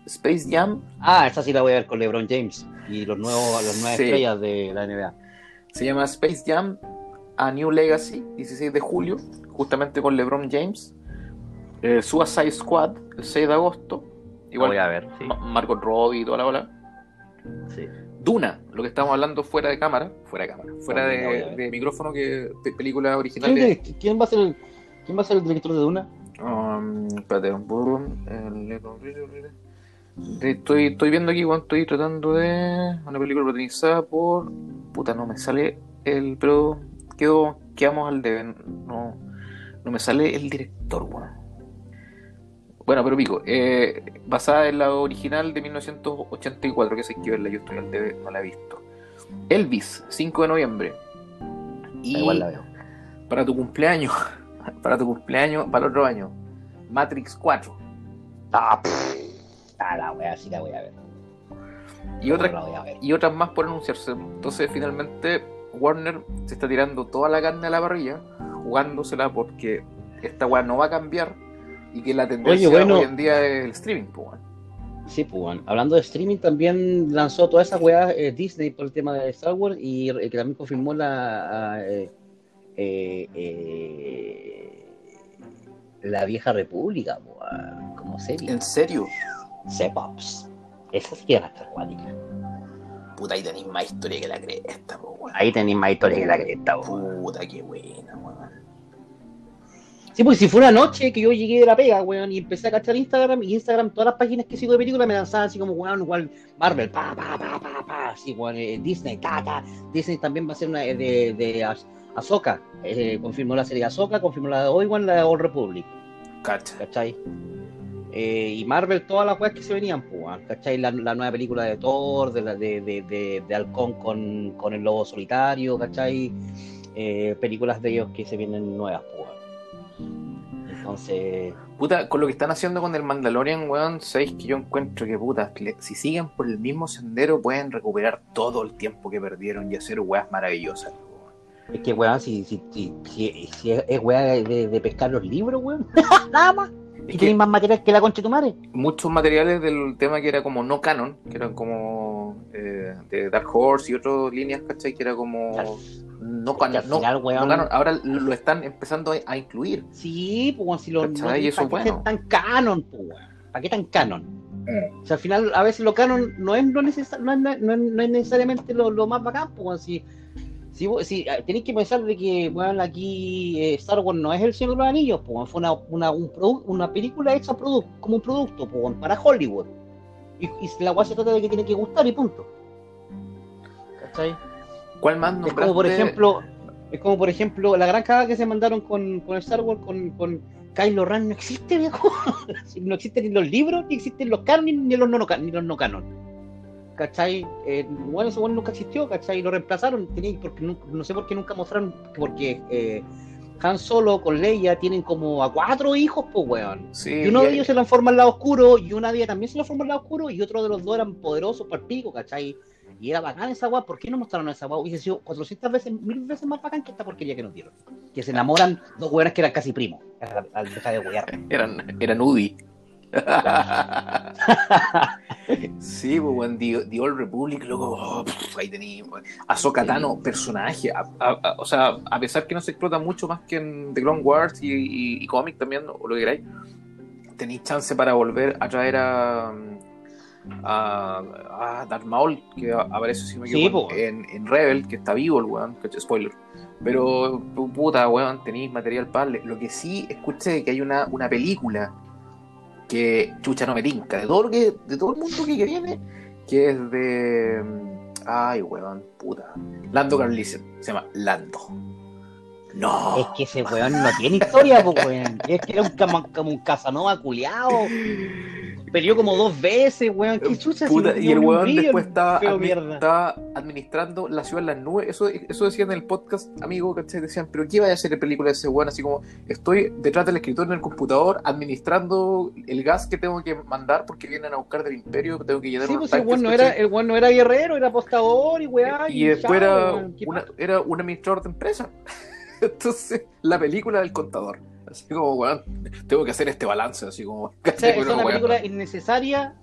Space Jam Ah, esa sí la voy a ver con LeBron James y los nuevos, las nuevas Sí. estrellas de la NBA. se llama Space Jam A New Legacy, 16 de julio, justamente con LeBron James. Eh, Suicide Squad, el 6 de agosto. Igual voy a ver, sí. Ma- Margot Robbie y toda la ola. Sí. Duna, lo que estamos hablando fuera de cámara, fuera de cámara, fuera de, de micrófono, que pe- película ¿Quién, original de... quién va a ser el, quién va a ser el director de Duna? Um, espérate, el- Estoy, estoy viendo aquí, weón, estoy tratando de. Una película protagonizada por. Puta, no me sale el. Pero quedo, quedamos al debe. No, no me sale el director, weón. Bueno, pero pico. Eh, basada en la original de 1984, que hay que verla, yo estoy al debe, no la he visto. Elvis, 5 de noviembre. Y Igual la veo. para tu cumpleaños, para tu cumpleaños, para el otro año, Matrix 4. Ah. Ah, la wea, sí la voy a ver. Y otras la voy a ver. y otras más por anunciarse. Entonces, finalmente, Warner se está tirando toda la carne a la parrilla, jugándosela porque esta weá no va a cambiar y que la tendencia Oye, bueno. hoy en día es el streaming, pues. Sí, pues hablando de streaming, también lanzó todas esas weas eh, Disney por el tema de Star Wars y eh, que también confirmó la eh, la vieja república a- como serie. ¿En serio? Sepops. Esa sí era acuática. Puta, ahí tenéis más historia que la cresta, po, weón. Ahí tenéis más historia que la cresta. Puta, qué buena, weón. Sí, pues si fue una noche que yo llegué de la pega, weón, y empecé a cachar Instagram, y Instagram, todas las páginas que sigo de películas me lanzaban así como, weón, igual Marvel, pa, pa, pa, pa, pa, así, weón, eh, Disney, ta, ta. Disney también va a ser una eh, de, de Az- Ahsoka, eh, confirmó la serie de Ahsoka, confirmó la de Obi-Wan, la de Old Republic, Cacha. ¿cachai? Eh, y Marvel, todas las weas que se venían, pues, ¿cachai? La, la nueva película de Thor, de, la, de, de, de, de Halcón con, con el lobo solitario, ¿cachai? Eh, películas de ellos que se vienen nuevas, pues. Entonces, Puta, con lo que están haciendo con el Mandalorian, weón, sabéis que yo encuentro que, puta, si siguen por el mismo sendero, pueden recuperar todo el tiempo que perdieron y hacer weas maravillosas, weón. es que, weón, si, si, si, si, si es, es weá de, de pescar los libros, weón, nada más. Es Y que más material que la concha de tu madre. muchos materiales del tema que era como no canon, que eran como eh, de Dark Horse y otras líneas, ¿cachai? Que era como no, Que al canon, no, final, no weón, canon. Ahora lo están empezando a- incluir. Sí, pues si lo no, Y eso ¿para qué tan canon, pues? ¿Para qué tan canon? O sea, al final, a veces lo canon no es, lo necesa- no es, no es- no es necesariamente lo, lo más bacán, pues si, si, si ah, tenéis que pensar de que, weón, aquí eh, Star Wars no es el Señor de los Anillos, pues fue una, una, un una película hecha como un producto, pues para Hollywood. Y, y la weá se trata de que tiene que gustar y punto. ¿Cachai? ¿Cuál más Es nombraste? como por ejemplo, es como por ejemplo la gran cagada que se mandaron con, con Star Wars con, con Kylo Ren no existe, viejo. no existen ni los libros, ni existen los canon, ni los no, ni los no canon. ¿Cachai? Eh, bueno, ese bueno nunca existió, ¿cachai? Lo reemplazaron, tenía, porque nu- no, sé por qué nunca mostraron, porque eh, Han Solo con Leia tienen como a cuatro hijos, pues weón. Sí, Y uno de y- ellos se transforma al lado oscuro, y una de ellas también se transforma al lado oscuro, y otro de los dos eran poderosos para el pico, ¿cachai? Y era bacán esa weá, ¿por qué no mostraron esa weá? Hubiese sido 400 veces, mil veces más bacán que esta porquería que nos dieron. Que se enamoran dos weones que eran casi primos. Al al dejar de wear. eran, eran UDI. Sí, pues, weón, The, The Old Republic, loco, oh, pff, ahí tení. Ahsoka. Tano, personaje, a- a- a- o sea, a pesar que no se explota mucho más que en The Clone Wars y, y, y cómic también, o lo que queráis, tenéis chance para volver a traer a, a, a Darth Maul, que aparece, si me equivoco, en, en Rebel, que está vivo el weón, spoiler. Pero, pu- puta, weón, tenéis material para. Lo que sí, escuché que hay una, una película que chucha no me tinca, de todo lo que, de todo el mundo que, que viene, que es de ay weón, puta. Lando Carlisen, se llama Lando. No. Es que ese weón no tiene historia, pues weón. Es que era un, como un Casanova culiao. Peleó como dos veces, weón. Qué chucha. si Puta, no y el weón brillo, después estaba, administrando la ciudad en las nubes. Eso, eso decían en el podcast, amigo, ¿cachai? Decían, pero ¿qué vaya a hacer en película de ese weón? Así como, estoy detrás del escritorio en el computador administrando el gas que tengo que mandar porque vienen a buscar del imperio, tengo que llenar Sí, pues el weón no era, el weón no era guerrero, era apostador y weá. y después chao, era, weón. ¿Qué una- pasa? era un administrador de empresa. Entonces, la película del contador. Así como, weón, tengo que hacer este balance, así como. O sea, es Bueno, una película innecesaria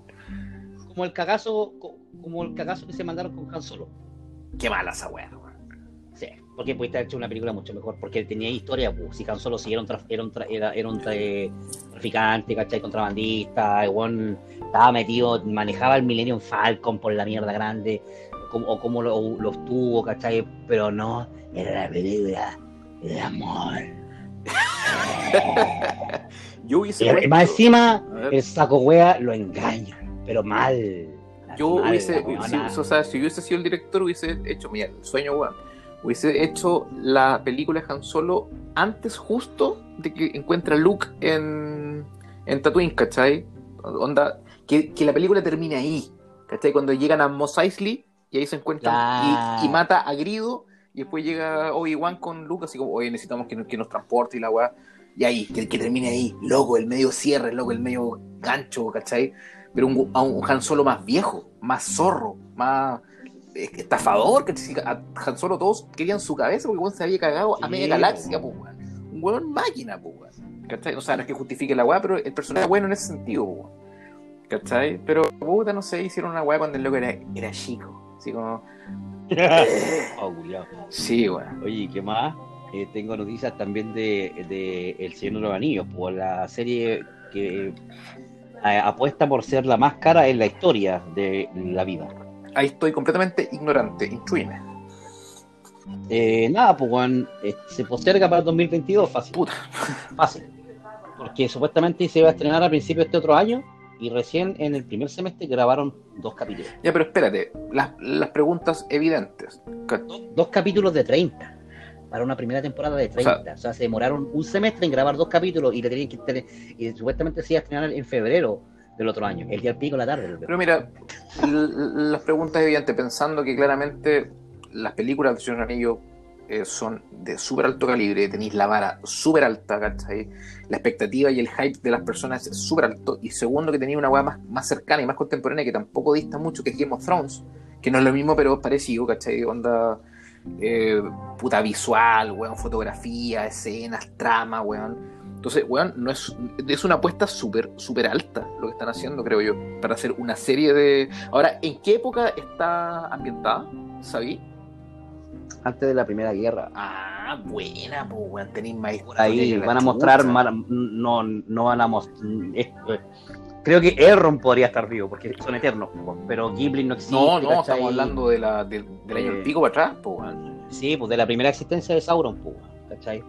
como el cagazo co- como el cagazo que se mandaron con Han Solo. Qué mala esa weá, weón. Sí. porque pudiste haber hecho una película mucho mejor, porque él tenía historia, pues, si Han Solo sí era un, era un, tra- era, era un tra- traficante, ¿cachai? Contrabandista, weón estaba metido, manejaba el Millennium Falcon por la mierda grande, como- o como lo, los tuvo, ¿cachai? Pero no, era la película de amor. Yo hubiese Y más encima, el saco wea lo engaña, pero mal. Yo Mal, hubiese, si, o sea, si hubiese sido el director, hubiese hecho, mira, el sueño, weón, hubiese hecho la película de Han Solo antes justo de que encuentra a Luke en, en Tatooine, ¿cachai? Onda, que, que la película termine ahí, ¿cachai? Cuando llegan a Mos Eisley y ahí se encuentran Claro. y, y mata a Grido y después llega Obi-Wan con Luke, así como, oye, necesitamos que, nos- que nos transporte y la weá. Y ahí, que, que termine ahí, loco, el medio cierre, loco, el medio gancho, ¿cachai? Pero un, a un Han Solo más viejo, más zorro, más estafador, que a Han Solo todos querían su cabeza porque weón se había cagado a Sí, media galaxia, pues weón. Un weón máquina, pues weón. ¿Cachai? O sea, no es que justifique la weá, pero el personaje es bueno en ese sentido, weón. ¿Cachai? Pero puta, no sé, hicieron una weá cuando el loco era, era chico. Así como. Oh. Sí, weón. Oye, ¿qué más? Eh, tengo noticias también de, de El Señor de los Anillos, por la serie que eh, apuesta por ser la más cara en la historia de la vida. Ahí estoy completamente ignorante. Intrúyeme. Eh, nada, pues weón, eh, se posterga para el 2022, fácil. Puta. Fácil. Porque supuestamente se iba a estrenar a principios de este otro año y recién en el primer semestre grabaron dos capítulos. Ya, pero espérate. Las, las preguntas evidentes. Dos capítulos de 30. Para una primera temporada de 30. O sea, se demoraron un semestre en grabar dos capítulos y le tenían que y supuestamente se iba a estrenar en febrero del otro año, el día al pico de la tarde. Pero mira, las preguntas evidentes, pensando que claramente las películas de Señor Anillo eh, son de súper alto calibre, tenéis la vara súper alta, ¿cachai? La expectativa y el hype de las personas es súper alto. Y segundo, que tenéis una weá más, más cercana y más contemporánea que tampoco dista mucho, que es Game of Thrones, que no es lo mismo, pero es parecido, ¿cachai? Onda eh, puta visual, weón, fotografía, escenas, trama, weón. Entonces, weón, no es, es una apuesta súper, súper alta lo que están haciendo, creo yo, para hacer una serie de... Ahora, ¿en qué época está ambientada? ¿Sabí? Antes de la Primera Guerra. Ah, buena, pues, weón, tenéis más Por ahí van a mostrar, no, no van a mostrar. Creo que Erron podría estar vivo porque son eternos, pero Ghibli no existe. No, no, ¿cachai? estamos hablando de la, del- del año Eh, del pico para atrás, pues, weón. Sí, pues de la primera existencia de Sauron, pues, ¿cachai?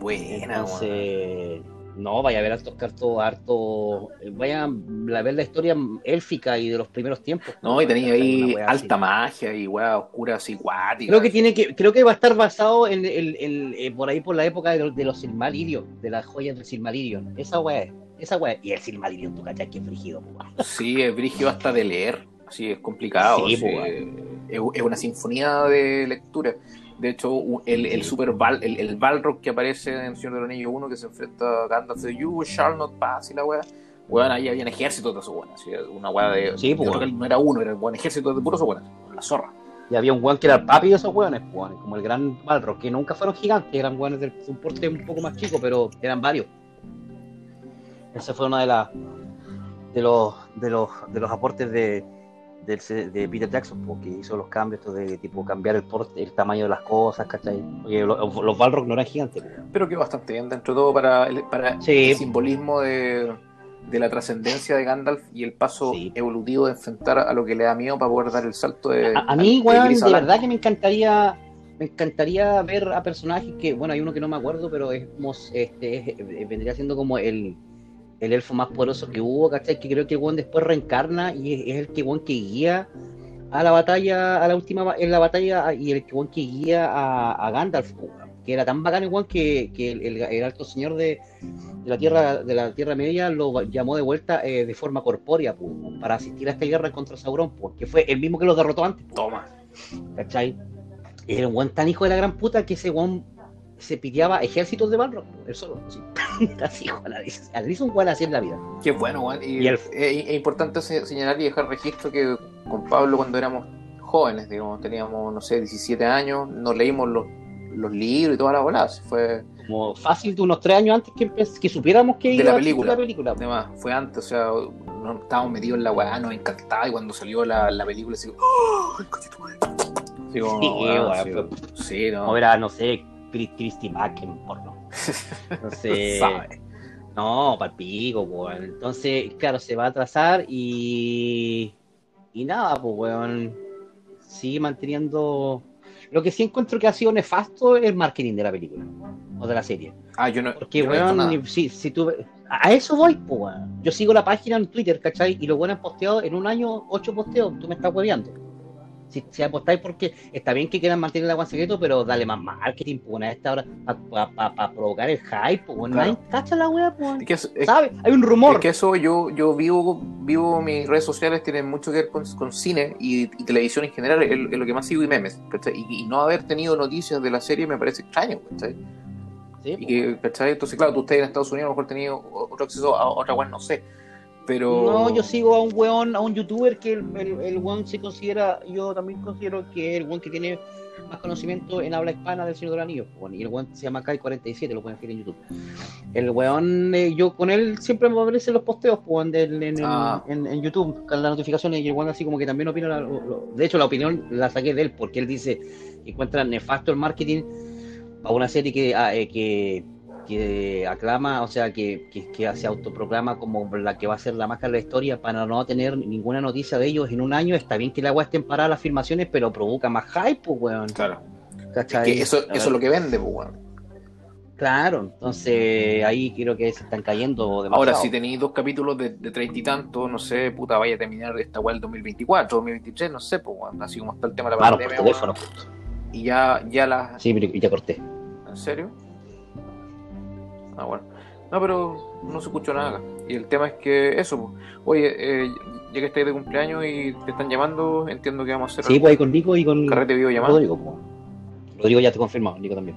Buena, weón. No, vaya a ver harto, harto, harto, vaya a ver la historia élfica y de los primeros tiempos. No, y tenía ahí así. alta magia y weá oscura así, guática. Creo que tiene que, creo que va a estar basado en, el- el- eh, por ahí por la época de los, de los Silmarillion, de las joyas del Silmarillion. Esa weá, es, esa weá. es. Y el Silmarillion, tú cachai que es frigido, pues. weón. Sí, es brígido hasta de leer. Así es complicado. Sí, es una sinfonía de lectura. De hecho, el, el super Val, el, el Balrog que aparece en Señor del Anillo 1 que se enfrenta a Gandalf de You shall not pass y la weá. Weón, ahí habían ejércitos de esos así, Una weá de. Sí, pues, no era uno, era un buen ejército de puros weones. La zorra. Y había un weón que era el papi de esos weones, pues, weón, como el gran Balrog, que nunca fueron gigantes, eran weones de un porte un poco más chico, pero eran varios. Ese fue uno de las de los de los de los aportes de, del de Peter Jackson, porque hizo los cambios estos de tipo cambiar el porte, el tamaño de las cosas, ¿cachai? Porque los, los Balrog no eran gigantes. Pero quedó bastante bien dentro de todo para el, para Sí. el simbolismo de, de la trascendencia de Gandalf y el paso Sí. evolutivo de enfrentar a lo que le da miedo para poder dar el salto de. A, a mí, weón, de verdad que me encantaría me encantaría ver a personajes que, bueno, hay uno que no me acuerdo, pero es, como, este, es- eh, vendría siendo como el, el elfo más poderoso que hubo, ¿cachai? Que creo que el después reencarna y es, es el que que guía a la batalla, a la última, en la batalla, y el que que guía a, a Gandalf, que era tan bacán el que, que el, el- el alto señor de, de la tierra de la Tierra Media lo llamó de vuelta eh, de forma corpórea, pues, para asistir a esta guerra contra Sauron, porque fue el mismo que los derrotó antes. Toma. ¿Cachai? Era un buen tan hijo de la gran puta que ese weón se piteaba ejércitos de Balrog, él solo. Así, así a hizo un weón así en la vida. Qué bueno, weón. Y, Y el- es, es importante se- señalar y dejar registro que con Pablo, cuando éramos jóvenes, digamos, teníamos, no sé, 17 años, nos leímos los los libros y todas las bolas. Fue como fácil de unos tres años antes que, que supiéramos que De iba la a película. la película. Además, fue antes, o sea, no, estábamos metidos en la weá, nos encantaba y cuando salió la, la película, así, ¡Oh, como, Sí, weón, sí, fue- sí, no. Como era, no sé, Christy Mack en porno. Entonces, no, palpico, weón. Entonces, claro, se va a atrasar y. Y nada, pues, weón. Sigue manteniendo. Lo que sí encuentro que ha sido nefasto es el marketing de la película o de la serie. Ah, yo no. Porque, yo weón, si, si tú. A eso voy, pues, weón. Yo sigo la página en Twitter, ¿cachai? Y los buenos han posteado en un año ocho posteos. Tú me estás hueveando. Si, si apostáis porque está bien que quieran mantener el agua en secreto, pero dale más marketing, pues, a esta hora, para provocar el hype, pues. Claro. Cacha la wea, pues. Es que, es- es- ¿Sabes? Hay un rumor. es que eso yo, yo vivo, vivo mis redes sociales tienen mucho que ver con, con cine y, y televisión en general, es, lo que más sigo y memes. y no haber tenido noticias de la serie me parece extraño, ¿cachai? Sí, Y pues. que, ¿cachai? Entonces, claro, tú estás en Estados Unidos, a lo mejor tenido otro acceso a otra web, no sé. Pero. No, yo sigo a un weón, a un youtuber que el, el, el weón se considera, yo también considero que el weón que tiene más conocimiento en habla hispana del Señor de los Anillos. weón, y el weón se llama Kai47, lo pueden ver en YouTube. El weón, eh, yo con él siempre me aparecen los posteos pues, weón, del- en, en- Ah. en- en YouTube, con las notificaciones, y el weón así como que también opina. la- lo- de hecho, la opinión la saqué de él, porque él dice que encuentra nefasto el marketing a una serie que, ah, eh, que, que aclama, o sea, que, que, que se autoproclama como la que va a ser la máscara de la historia para no tener ninguna noticia de ellos en un año. Está bien que la agua estén paradas las filmaciones, pero provoca más hype, pues, weón. Claro. Que eso, eso es lo que vende, pues, weón. Claro, entonces ahí creo que se están cayendo demasiado. Ahora, si tenéis dos capítulos de, de treinta y tantos, no sé, puta, vaya a terminar esta weá el 2024, 2023, no sé, pues, weón. Así como está el tema de la Claro, por teléfono. weón. Y ya, ya las. Sí, pero ya corté. ¿En serio? Ah, bueno. No, pero no se escuchó nada acá. Y el tema es que eso, pues. Oye, eh, ya que estáis de cumpleaños y te están llamando, entiendo que vamos a hacer Sí, pues ahí con Nico y con carrete de videollamada. Rodrigo. pues. Rodrigo ya te confirmado, Nico también.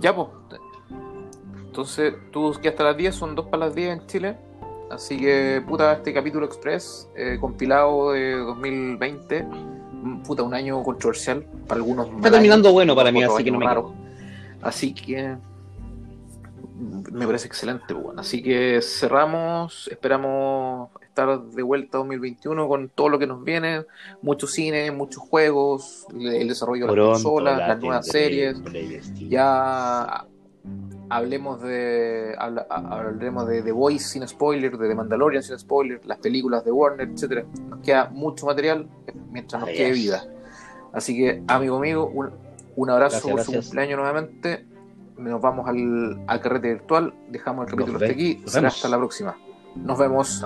Ya, pues. Entonces, tú que hasta las 10 son 2 para las 10 en Chile. Así que, puta, este capítulo express, eh, compilado de 2020. mm, Puta, un año controversial para algunos. Está terminando años, bueno para mí, así que no me. Así que me parece excelente. pues, bueno. Así que cerramos, esperamos estar de vuelta 2021 con todo lo que nos viene, mucho cine, muchos juegos, el desarrollo de las consolas, las nuevas series. Ya hablemos de habla- hablaremos de The Voice sin spoiler, de The Mandalorian sin spoiler, las películas de Warner, etcétera. Nos queda mucho material mientras nos Así quede vida. Así que, amigo mío, un, un abrazo Gracias, por su gracias. cumpleaños nuevamente nos vamos al, al carrete virtual, dejamos el capítulo hasta aquí, será hasta la próxima. Nos vemos.